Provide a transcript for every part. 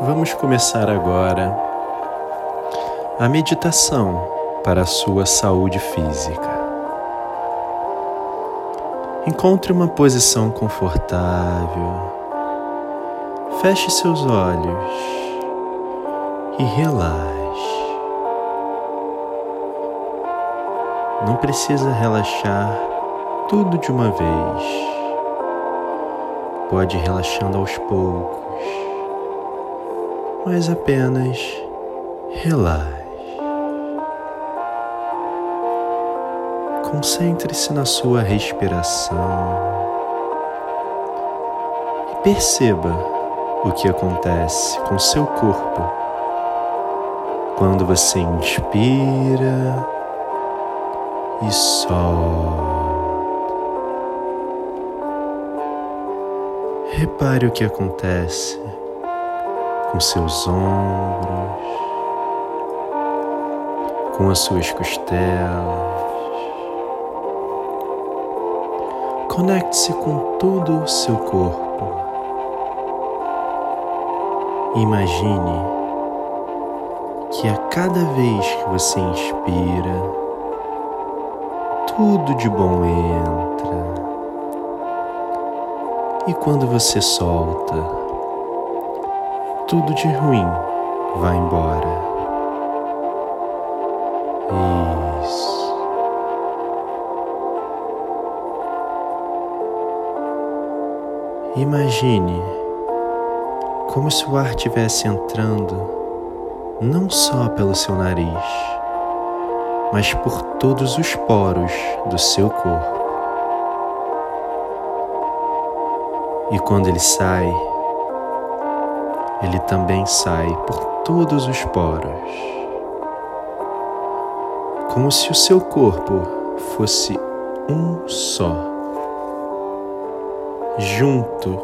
Vamos começar agora a meditação para a sua saúde física. Encontre uma posição confortável, feche seus olhos e relaxe. Não precisa relaxar tudo de uma vez. Pode ir relaxando aos poucos mas apenas relaxe. Concentre-se na sua respiração e perceba o que acontece com seu corpo quando você inspira e solta. Repare o que acontece com seus ombros, com as suas costelas. Conecte-se com todo o seu corpo. Imagine que a cada vez que você inspira, tudo de bom entra. E quando você solta, tudo de ruim vai embora. Isso. Imagine como se o ar estivesse entrando não só pelo seu nariz, mas por todos os poros do seu corpo. E quando ele sai, ele também sai por todos os poros, como se o seu corpo fosse um só, junto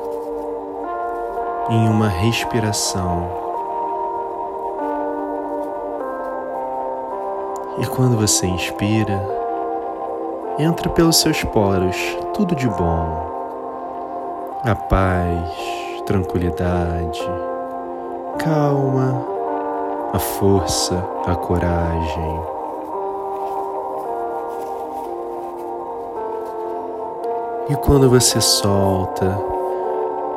em uma respiração. E quando você inspira, entra pelos seus poros tudo de bom, a paz, tranquilidade calma, a força, a coragem. E quando você solta,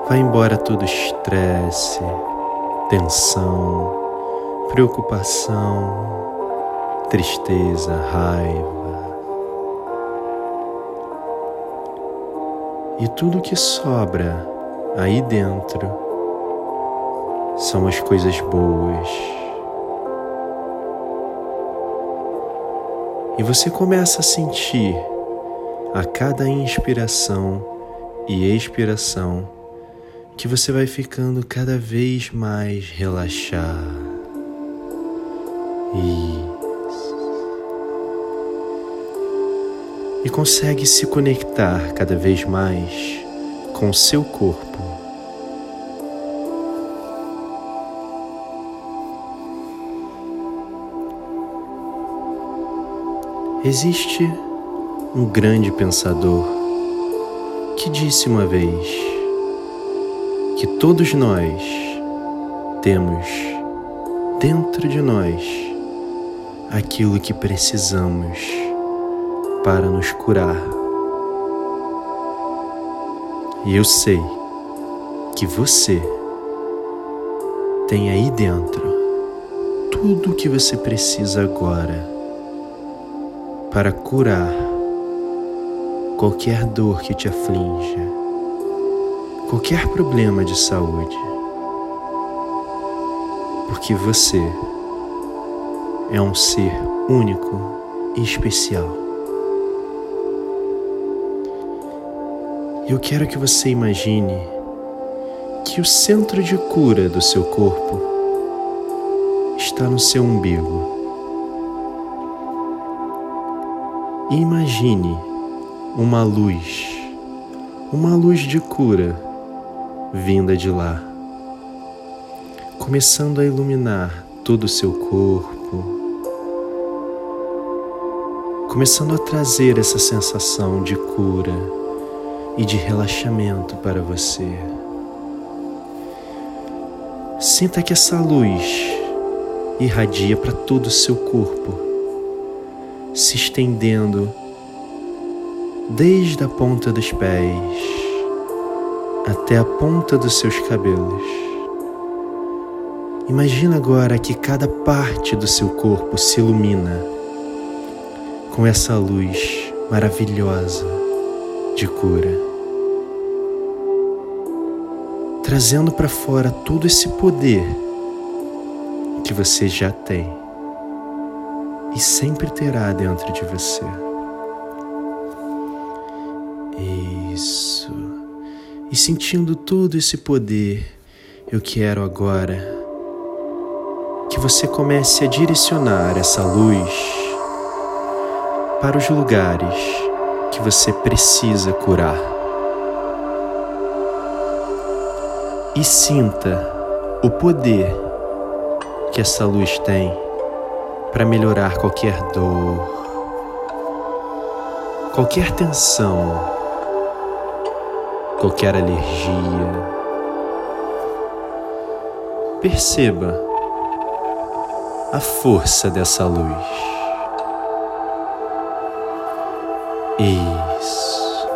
vai embora todo estresse, tensão, preocupação, tristeza, raiva. E tudo que sobra aí dentro são as coisas boas. E você começa a sentir a cada inspiração e expiração que você vai ficando cada vez mais relaxado. Isso. E consegue se conectar cada vez mais com o seu corpo. Existe um grande pensador que disse uma vez que todos nós temos dentro de nós aquilo que precisamos para nos curar. E eu sei que você tem aí dentro tudo o que você precisa agora para curar qualquer dor que te aflinja, qualquer problema de saúde, porque você é um ser único e especial. Eu quero que você imagine que o centro de cura do seu corpo está no seu umbigo. Imagine uma luz, uma luz de cura vinda de lá, começando a iluminar todo o seu corpo, começando a trazer essa sensação de cura e de relaxamento para você. Sinta que essa luz irradia para todo o seu corpo, se estendendo desde a ponta dos pés até a ponta dos seus cabelos. Imagina agora que cada parte do seu corpo se ilumina com essa luz maravilhosa de cura, trazendo para fora todo esse poder que você já tem e sempre terá dentro de você. Isso. E sentindo todo esse poder, eu quero agora que você comece a direcionar essa luz para os lugares que você precisa curar. E sinta o poder que essa luz tem para melhorar qualquer dor, qualquer tensão, qualquer alergia. Perceba a força dessa luz. Isso.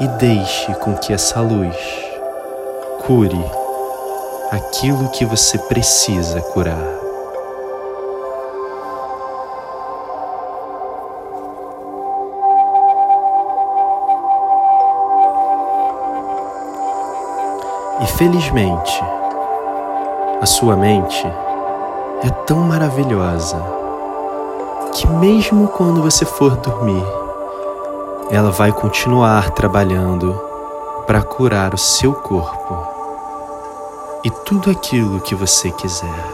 E deixe com que essa luz cure aquilo que você precisa curar. E felizmente, a sua mente é tão maravilhosa que, mesmo quando você for dormir, ela vai continuar trabalhando para curar o seu corpo e tudo aquilo que você quiser.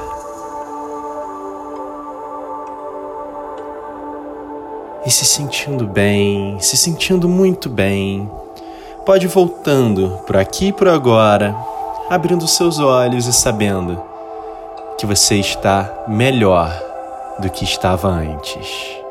E se sentindo bem, se sentindo muito bem, pode ir voltando por aqui e por agora, abrindo seus olhos e sabendo que você está melhor do que estava antes.